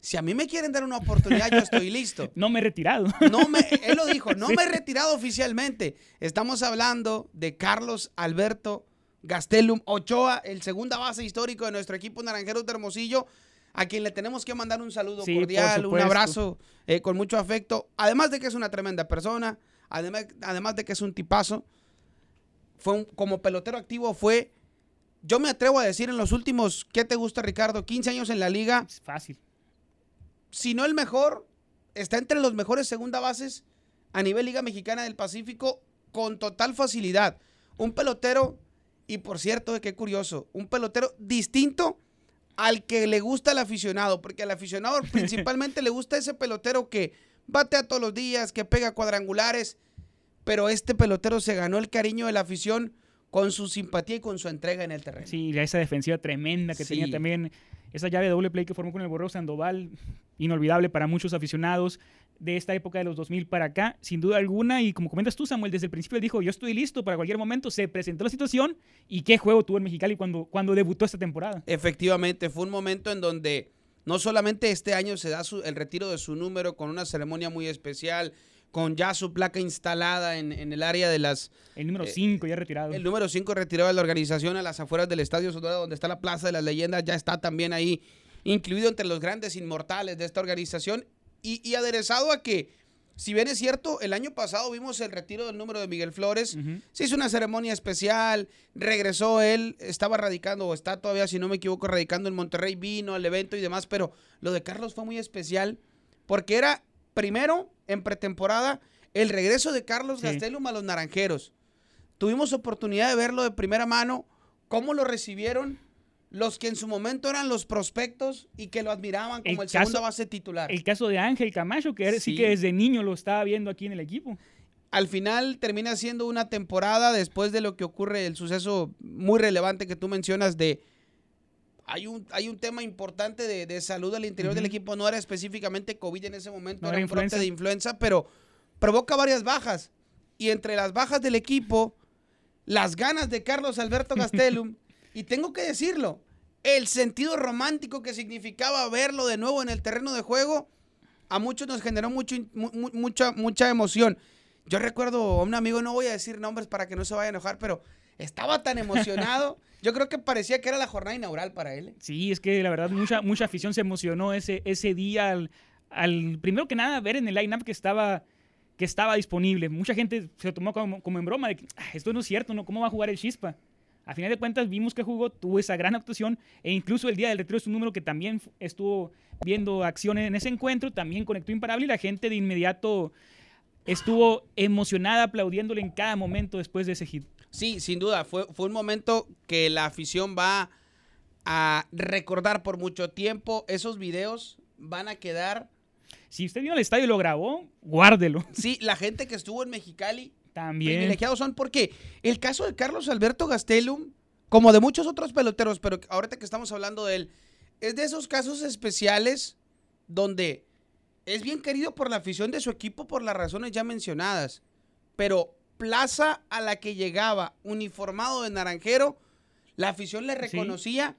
A: si a mí me quieren dar una oportunidad, yo estoy listo.
B: No me he retirado.
A: No me, él lo dijo, no
B: Sí.
A: me he retirado oficialmente. Estamos hablando de Carlos Alberto Gastelum Ochoa, el segunda base histórico de nuestro equipo Naranjeros de Hermosillo, a quien le tenemos que mandar un saludo
B: Sí,
A: cordial, un abrazo eh, con mucho afecto. Además de que es una tremenda persona, además, además de que es un tipazo, fue un- como pelotero activo fue, yo me atrevo a decir en los últimos, ¿qué te gusta Ricardo? 15 años en la liga,
B: Es fácil.
A: si no el mejor, está entre los mejores segunda bases a nivel Liga Mexicana del Pacífico con total facilidad. Un pelotero, y por cierto, qué curioso, un pelotero distinto al que le gusta al aficionado, porque al aficionado principalmente le gusta ese pelotero que batea todos los días, que pega cuadrangulares, pero este pelotero se ganó el cariño de la afición con su simpatía y con su entrega en el terreno.
B: Sí, esa defensiva tremenda que tenía también. Esa llave de doble play que formó con el Borrego Sandoval, inolvidable para muchos aficionados de esta época de los 2000 para acá, sin duda alguna. Y como comentas tú, Samuel, desde el principio dijo, yo estoy listo para cualquier momento. Se presentó la situación y qué juego tuvo en Mexicali cuando, cuando debutó esta temporada.
A: Efectivamente, fue un momento en donde no solamente este año se da su- el retiro de su número con una ceremonia muy especial, con ya su placa instalada en, en el área de las...
B: El número
A: Eh,
B: 5 ya retirado.
A: El número 5 retirado de la organización a las afueras del Estadio Sonora, donde está la Plaza de las Leyendas, ya está también ahí incluido entre los grandes inmortales de esta organización y, y aderezado a que, si bien es cierto, el año pasado vimos el retiro del número de Miguel Flores, se hizo una ceremonia especial, regresó él, estaba radicando, o está todavía, si no me equivoco, radicando en Monterrey, vino al evento y demás, pero lo de Carlos fue muy especial porque era, primero, en pretemporada, el regreso de Carlos
B: Sí.
A: Gastelum a los Naranjeros. Tuvimos oportunidad de verlo de primera mano, cómo lo recibieron los que en su momento eran los prospectos y que lo admiraban como
B: El caso-
A: base titular.
B: El caso de Ángel Camacho, que sí.
A: Sí.
B: que desde niño lo estaba viendo aquí en el equipo.
A: al final termina siendo una temporada después de lo que ocurre, el suceso muy relevante que tú mencionas de... Hay un, hay un tema importante de, de salud al interior del equipo, no era específicamente COVID en ese momento,
B: No
A: era un brote de influenza, pero provoca varias bajas. Y entre las bajas del equipo, las ganas de Carlos Alberto Gastelum, y tengo que decirlo, el sentido romántico que significaba verlo de nuevo en el terreno de juego, a muchos nos generó mucho, mu- mucha, mucha emoción. Yo recuerdo a un amigo, no voy a decir nombres para que no se vaya a enojar, pero estaba tan emocionado. Yo creo que parecía que era la jornada inaugural para él. ¿eh?
B: Sí, es que la verdad mucha, mucha afición se emocionó ese, ese día al, al, primero que nada, ver en el line-up que estaba, que estaba disponible. Mucha gente se lo tomó como, como en broma de que "Ah, esto no es cierto, ¿no? ¿cómo va a jugar el Chispa? A final de cuentas vimos que jugó, tuvo esa gran actuación e incluso el día del retiro es un número que también estuvo viendo acciones en ese encuentro, también conectó imparable y la gente de inmediato estuvo emocionada aplaudiéndole en cada momento después de ese hit.
A: Sí, sin duda, fue, fue un momento que la afición va a recordar por mucho tiempo. Esos videos van a quedar.
B: Si usted vino al estadio y lo grabó, guárdelo.
A: Sí, la gente que estuvo en Mexicali
B: También.
A: privilegiados son porque el caso de Carlos Alberto Gastelum, como de muchos otros peloteros, pero ahorita que estamos hablando de él, es de esos casos especiales donde es bien querido por la afición de su equipo por las razones ya mencionadas, pero plaza a la que llegaba uniformado de naranjero, La afición le reconocía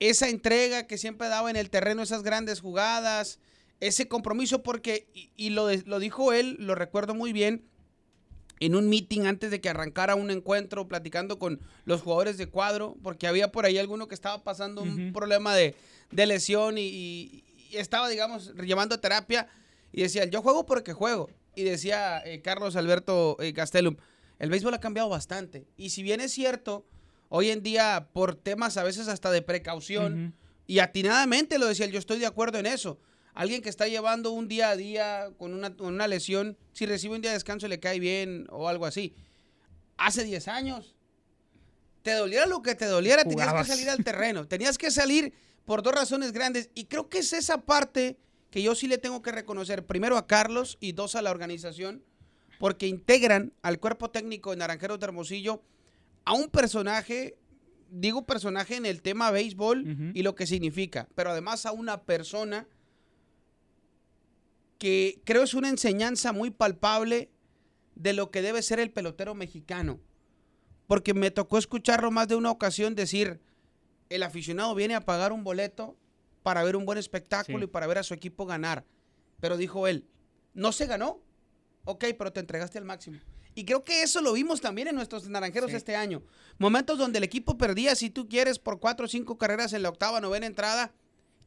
A: esa entrega que siempre daba en el terreno, esas grandes jugadas, ese compromiso, porque, y, y lo, lo dijo él, lo recuerdo muy bien, en un meeting antes de que arrancara un encuentro, platicando con los jugadores de cuadro, porque había por ahí alguno que estaba pasando un problema de, de lesión y, y- y estaba, digamos, llevando terapia y decía, yo juego porque juego. Y decía eh, Carlos Alberto eh, Gastelum, el béisbol ha cambiado bastante. Y si bien es cierto, hoy en día por temas a veces hasta de precaución, y atinadamente lo decía yo estoy de acuerdo en eso. Alguien que está llevando un día a día con una, con una lesión, si recibe un día de descanso le cae bien o algo así. Hace 10 años, te doliera lo que te doliera, tenías que salir al terreno. Tenías que salir por dos razones grandes. Y creo que es esa parte que yo sí le tengo que reconocer. Primero a Carlos y dos a la organización, porque integran al cuerpo técnico de Naranjeros de Hermosillo a un personaje, digo personaje en el tema béisbol y lo que significa, pero además a una persona que creo es una enseñanza muy palpable de lo que debe ser el pelotero mexicano. Porque me tocó escucharlo más de una ocasión decir, el aficionado viene a pagar un boleto para ver un buen espectáculo
B: Sí.
A: y para ver a su equipo ganar. Pero dijo él, no se ganó, ok, pero te entregaste al máximo. Y creo que eso lo vimos también en nuestros naranjeros
B: Sí.
A: este año. Momentos donde el equipo perdía, si tú quieres, por cuatro o cinco carreras en la octava, novena entrada,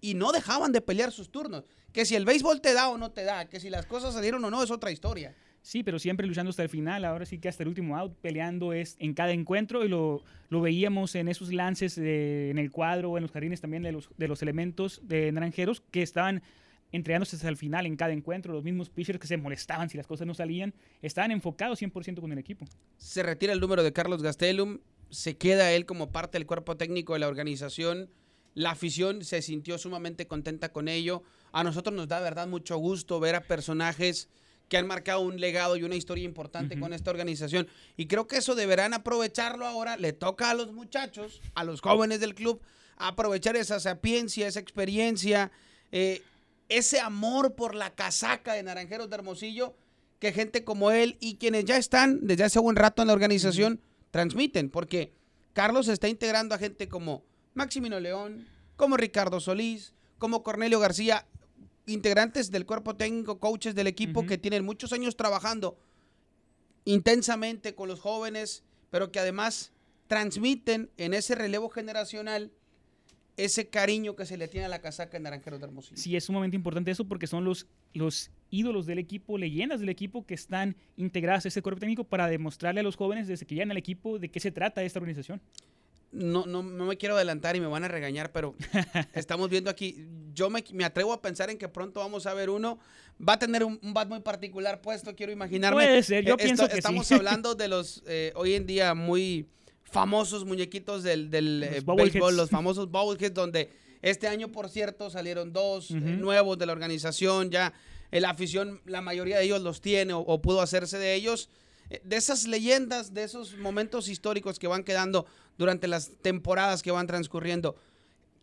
A: y no dejaban de pelear sus turnos. Que si el béisbol te da o no te da, que si las cosas salieron o no, es otra historia.
B: Sí, pero siempre luchando hasta el final. Ahora sí que hasta el último out, peleando es en cada encuentro y lo, lo veíamos en esos lances de- en el cuadro, en los jardines también de los, de los elementos de Naranjeros que estaban entregándose hasta el final en cada encuentro. Los mismos pitchers que se molestaban si las cosas no salían, estaban enfocados 100% con el equipo.
A: Se retira el número de Carlos Gastelum, se queda él como parte del cuerpo técnico de la organización. La afición se sintió sumamente contenta con ello. A nosotros nos da, verdad, mucho gusto ver a personajes que han marcado un legado y una historia importante con esta organización. Y creo que eso deberán aprovecharlo ahora. Le toca a los muchachos, a los jóvenes del club, aprovechar esa sapiencia, esa experiencia, eh, ese amor por la casaca de Naranjeros de Hermosillo que gente como él y quienes ya están desde hace buen rato en la organización transmiten, porque Carlos está integrando a gente como Maximino León, como Ricardo Solís, como Cornelio García, integrantes del cuerpo técnico, coaches del equipo que tienen muchos años trabajando intensamente con los jóvenes, pero que además transmiten en ese relevo generacional ese cariño que se le tiene a la casaca en Naranjeros de Hermosillo.
B: Sí, es sumamente importante eso porque son los, los ídolos del equipo, leyendas del equipo que están integradas a ese cuerpo técnico para demostrarle a los jóvenes desde que llegan al equipo de qué se trata esta organización.
A: No, no, no me quiero adelantar y me van a regañar, pero estamos viendo aquí, yo me, me atrevo a pensar en que pronto vamos a ver uno, va a tener un, un bat muy particular puesto, quiero imaginarme.
B: Puede ser, yo
A: Eh,
B: pienso
A: esto-
B: que
A: Estamos
B: sí.
A: hablando de los eh, hoy en día muy famosos muñequitos del, del
B: Los
A: eh, béisbol, los famosos bobbleheads, donde este año, por cierto, salieron dos eh, nuevos de la organización, ya la afición, la mayoría de ellos los tiene o, o pudo hacerse de ellos. Eh, De esas leyendas, de esos momentos históricos que van quedando durante las temporadas que van transcurriendo.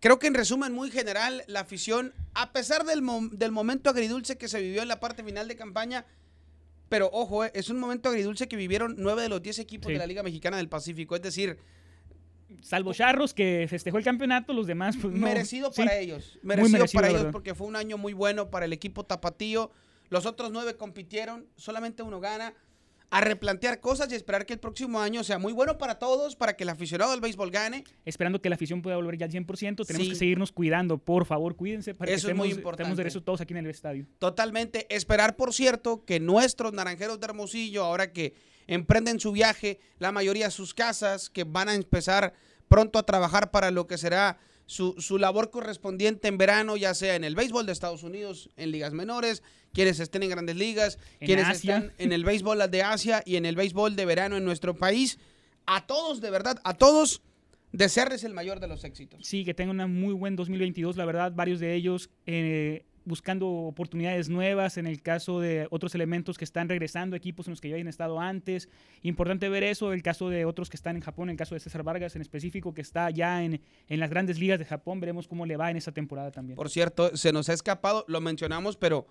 A: Creo que en resumen muy general, la afición, a pesar del, del momento agridulce que se vivió en la parte final de campaña, pero ojo, eh, es un momento agridulce que vivieron nueve de los diez equipos
B: Sí.
A: de la Liga Mexicana del Pacífico. Es decir,
B: Salvo Charros, que festejó el campeonato, los demás, pues no.
A: merecido
B: Sí.
A: para ellos. Merecido,
B: merecido,
A: para ellos porque fue un año muy bueno para el equipo tapatío. Los otros nueve compitieron, solamente uno gana. A replantear cosas y esperar que el próximo año sea muy bueno para todos, para que el aficionado del béisbol gane.
B: Esperando que la afición pueda volver ya al 100%. Tenemos
A: Sí.
B: que seguirnos cuidando. Por favor, cuídense para
A: Eso
B: que
A: es muy
B: estemos,
A: importante.
B: estemos de eso todos aquí en el estadio.
A: Totalmente. Esperar, por cierto, que nuestros naranjeros de Hermosillo, ahora que emprenden su viaje, la mayoría a sus casas, que van a empezar pronto a trabajar para lo que será su, su labor correspondiente en verano, ya sea en el béisbol de Estados Unidos, en ligas menores, quienes estén en grandes ligas,
B: En
A: quienes
B: Asia.
A: están en el béisbol de Asia y en el béisbol de verano en nuestro país. A todos, de verdad, a todos, desearles el mayor de los éxitos.
B: Sí, que tengan un muy buen 2022, la verdad, varios de ellos eh, buscando oportunidades nuevas, en el caso de otros elementos que están regresando, equipos en los que ya hayan estado antes. Importante ver eso, el caso de otros que están en Japón, el caso de César Vargas en específico, que está ya en, en las grandes ligas de Japón, veremos cómo le va en esa temporada también.
A: Por cierto, se nos ha escapado, lo mencionamos, pero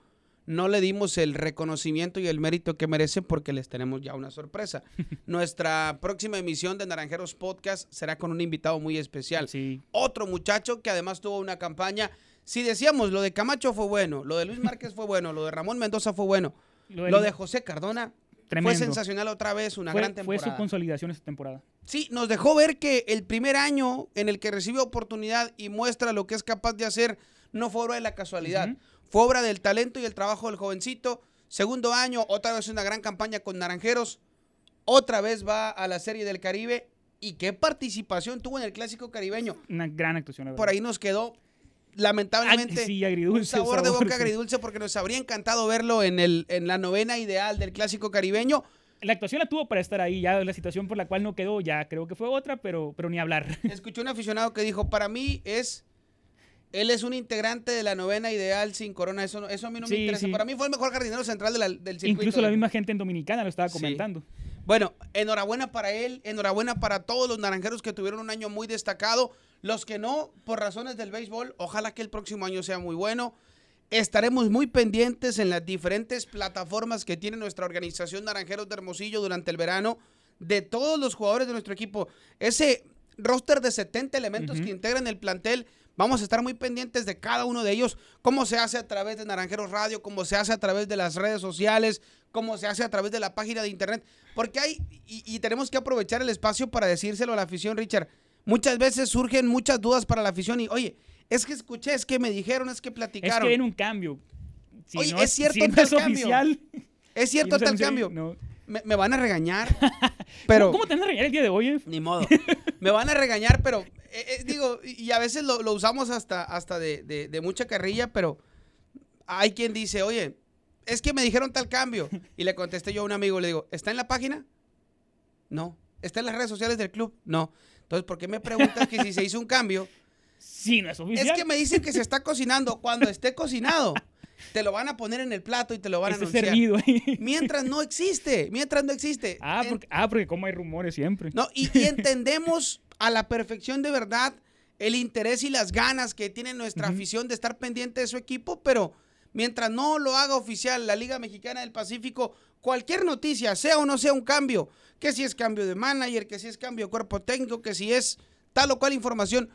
A: no le dimos el reconocimiento y el mérito que merece porque les tenemos ya una sorpresa. Nuestra próxima emisión de Naranjeros Podcast será con un invitado muy especial.
B: Sí.
A: Otro muchacho que además tuvo una campaña. Si decíamos lo de Camacho fue bueno, lo de Luis Márquez fue bueno, lo de Ramón Mendoza fue bueno,
B: Lo
A: de José Cardona
B: Tremendo.
A: fue sensacional otra vez, una
B: fue,
A: gran
B: fue
A: temporada.
B: su consolidación esta temporada.
A: Sí, nos dejó ver que el primer año en el que recibe oportunidad y muestra lo que es capaz de hacer no fue obra de la casualidad, fue obra del talento y el trabajo del jovencito. Segundo año, otra vez una gran campaña con Naranjeros, otra vez va a la Serie del Caribe y qué participación tuvo en el Clásico Caribeño.
B: Una gran actuación. la
A: Por
B: verdad.
A: ahí nos quedó lamentablemente
B: sí, agridulce,
A: un sabor, de boca agridulce porque nos habría encantado verlo en, el, en la novena ideal del Clásico Caribeño.
B: La actuación la tuvo para estar ahí. Ya la situación por la cual no quedó, ya creo que fue otra, pero, pero ni hablar.
A: Escuché un aficionado que dijo, para mí es, él es un integrante de la novena ideal sin corona, eso, eso a mí no me interesa.
B: sí.
A: Para mí fue el mejor jardinero central de la- del circuito.
B: Incluso la misma gente en Dominicana lo estaba comentando.
A: Bueno, enhorabuena para él, enhorabuena para todos los naranjeros que tuvieron un año muy destacado. Los que no, por razones del béisbol, ojalá que el próximo año sea muy bueno. Estaremos muy pendientes en las diferentes plataformas que tiene nuestra organización Naranjeros de Hermosillo durante el verano de todos los jugadores de nuestro equipo. Ese roster de 70 elementos que integran el plantel, vamos a estar muy pendientes de cada uno de ellos, cómo se hace a través de Naranjeros Radio, cómo se hace a través de las redes sociales, cómo se hace a través de la página de internet, porque hay, y, y tenemos que aprovechar el espacio para decírselo a la afición, Richard. Muchas veces surgen muchas dudas para la afición y, oye, es que escuché, es que me dijeron, es que
B: Es
A: platicaron.
B: que viene un cambio. Si
A: Oye,
B: no
A: es cierto
B: si no
A: tal
B: es
A: cambio.
B: oficial.
A: es cierto tal cambio.
B: no.
A: Me, me van a regañar, pero...
B: ¿Cómo te van a regañar el día de hoy? eh?
A: Ni modo. Me van a regañar, pero eh, eh, digo, y a veces lo, lo usamos hasta, hasta de, de- de mucha carrilla, pero hay quien dice, oye, es que me dijeron tal cambio. Y le contesté yo a un amigo, le digo, ¿está en la página? No. ¿Está en las redes sociales del club? No. Entonces, ¿por qué me preguntas que si se hizo un cambio?
B: Sí, no es oficial.
A: Es que me dicen que se está cocinando. Cuando esté cocinado, te lo van a poner en el plato y te lo van a anunciar.
B: servido ahí.
A: Mientras no existe, mientras no existe.
B: Ah porque, ah, porque como hay rumores siempre.
A: no, y, y entendemos a la perfección de verdad el interés y las ganas que tiene nuestra afición de estar pendiente de su equipo, pero mientras no lo haga oficial la Liga Mexicana del Pacífico, cualquier noticia, sea o no sea un cambio, que si es cambio de manager, que si es cambio de cuerpo técnico, que si es tal o cual información,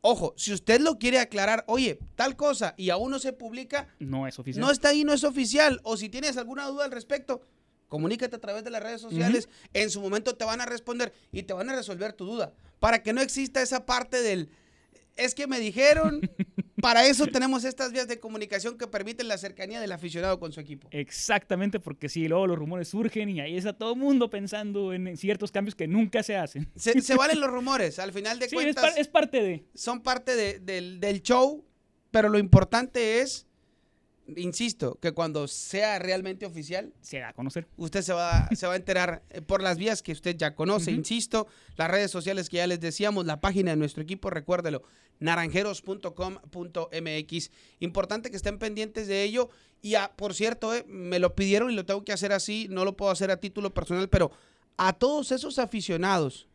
A: ojo, si usted lo quiere aclarar, oye, tal cosa y aún no se publica,
B: No es oficial.
A: no está ahí, no es oficial. O si tienes alguna duda al respecto, comunícate a través de las redes sociales. En su momento te van a responder y te van a resolver tu duda. Para que no exista esa parte del, es que me dijeron, para eso tenemos estas vías de comunicación que permiten la cercanía del aficionado con su equipo.
B: Exactamente, porque sí, luego los rumores surgen y ahí está todo el mundo pensando en ciertos cambios que nunca se hacen.
A: Se, se valen los rumores, al final de
B: Sí, es,
A: cuentas
B: par- es parte de.
A: son parte de- del, del show, pero lo importante es, insisto, que cuando sea realmente oficial,
B: Se da a conocer.
A: Usted se va, se va a enterar eh, por las vías que usted ya conoce, insisto, las redes sociales que ya les decíamos, la página de nuestro equipo, recuérdelo, naranjeros.com.mx. Importante que estén pendientes de ello. Y ah, por cierto, eh, me lo pidieron y lo tengo que hacer así, no lo puedo hacer a título personal, pero a todos esos aficionados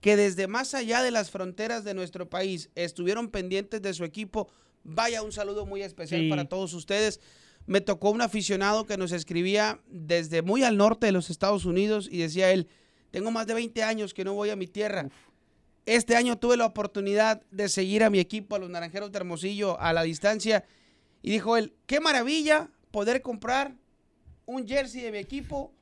A: que desde más allá de las fronteras de nuestro país estuvieron pendientes de su equipo, vaya un saludo muy especial
B: Sí.
A: para todos ustedes. Me tocó un aficionado que nos escribía desde muy al norte de los Estados Unidos y decía él, tengo más de 20 años que no voy a mi tierra. Este año tuve la oportunidad de seguir a mi equipo, a los Naranjeros de Hermosillo, a la distancia. Y dijo él, qué maravilla poder comprar un jersey de mi equipo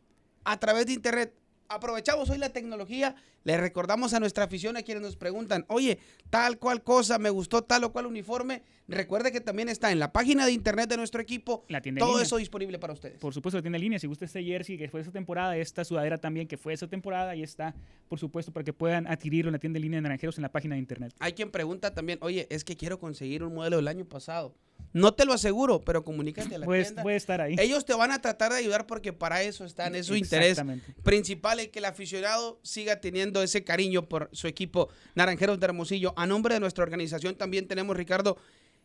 A: a través de internet. Aprovechamos hoy la tecnología, le recordamos a nuestra afición a quienes nos preguntan, oye, tal cual cosa, me gustó tal o cual uniforme. Recuerde que también está en la página de internet de nuestro equipo,
B: La tienda en
A: todo
B: línea.
A: eso disponible para ustedes.
B: Por supuesto, la tienda en línea. Si gusta este jersey que fue esa temporada, esta sudadera también que fue esa temporada, ahí está, por supuesto, para que puedan adquirirlo en la tienda en línea de Naranjeros en la página de internet.
A: Hay quien pregunta también, oye, es que quiero conseguir un modelo del año pasado. No te lo aseguro, pero comunícate a la
B: Puede,
A: tienda.
B: puede estar ahí.
A: Ellos te van a tratar de ayudar porque para eso están, es su interés principal el que el aficionado siga teniendo ese cariño por su equipo Naranjeros de Hermosillo. A nombre de nuestra organización también tenemos, Ricardo,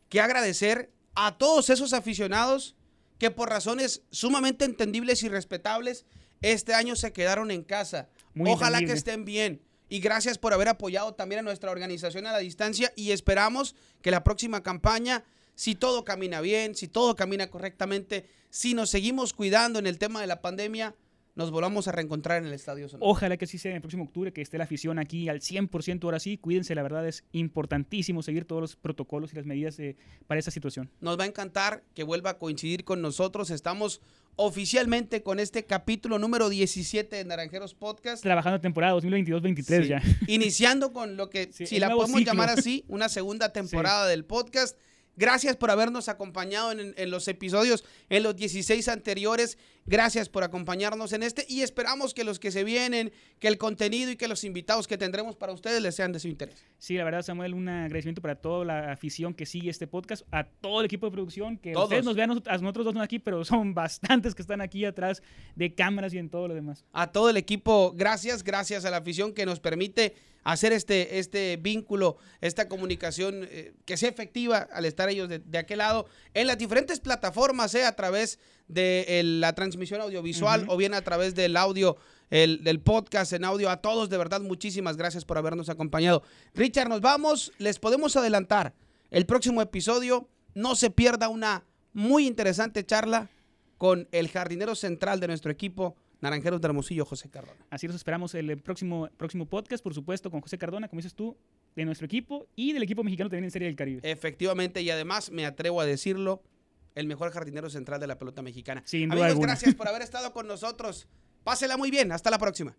A: que agradecer a todos esos aficionados que por razones sumamente entendibles y respetables este año se quedaron en casa.
B: Muy
A: Ojalá que
B: entendible.
A: estén bien. Y gracias por haber apoyado también a nuestra organización a la distancia y esperamos que la próxima campaña si todo camina bien, si todo camina correctamente, si nos seguimos cuidando en el tema de la pandemia, nos volvamos a reencontrar en el Estadio Sonora.
B: Ojalá que sí sea en el próximo octubre, que esté la afición aquí al 100% ahora sí. Cuídense, la verdad es importantísimo seguir todos los protocolos y las medidas eh, para esa situación.
A: Nos va a encantar que vuelva a coincidir con nosotros. Estamos oficialmente con este capítulo número 17 de Naranjeros Podcast.
B: Trabajando temporada 2022-23
A: Sí.
B: ya.
A: Iniciando con lo que,
B: Sí,
A: si la podemos
B: ciclo.
A: llamar así, una segunda temporada del podcast. Gracias por habernos acompañado en, en los episodios, en los 16 anteriores. Gracias por acompañarnos en este y esperamos que los que se vienen, que el contenido y que los invitados que tendremos para ustedes les sean de su interés.
B: Sí, la verdad, Samuel, un agradecimiento para toda la afición que sigue este podcast, a todo el equipo de producción, que
A: Todos.
B: ustedes nos vean a nosotros dos no aquí, pero son bastantes que están aquí atrás de cámaras y en todo lo demás.
A: a todo el equipo, gracias, gracias a la afición que nos permite hacer este, este vínculo, esta comunicación eh, que sea efectiva al estar ellos de, de aquel lado en las diferentes plataformas, eh, a través de el- la transmisión audiovisual o bien a través del audio, el, del podcast en audio. A todos, de verdad, muchísimas gracias por habernos acompañado. Richard, nos vamos, les podemos adelantar el próximo episodio. No se pierda una muy interesante charla con el jardinero central de nuestro equipo, Naranjeros de Hermosillo, José Cardona.
B: Así los esperamos el próximo, próximo podcast, por supuesto, con José Cardona, como dices tú, de nuestro equipo y del equipo mexicano también en Serie del Caribe.
A: Efectivamente, y además me atrevo a decirlo, el mejor jardinero central de la pelota mexicana.
B: Sin duda
A: Amigos,
B: alguna.
A: gracias por haber estado con nosotros. Pásela muy bien. Hasta la próxima.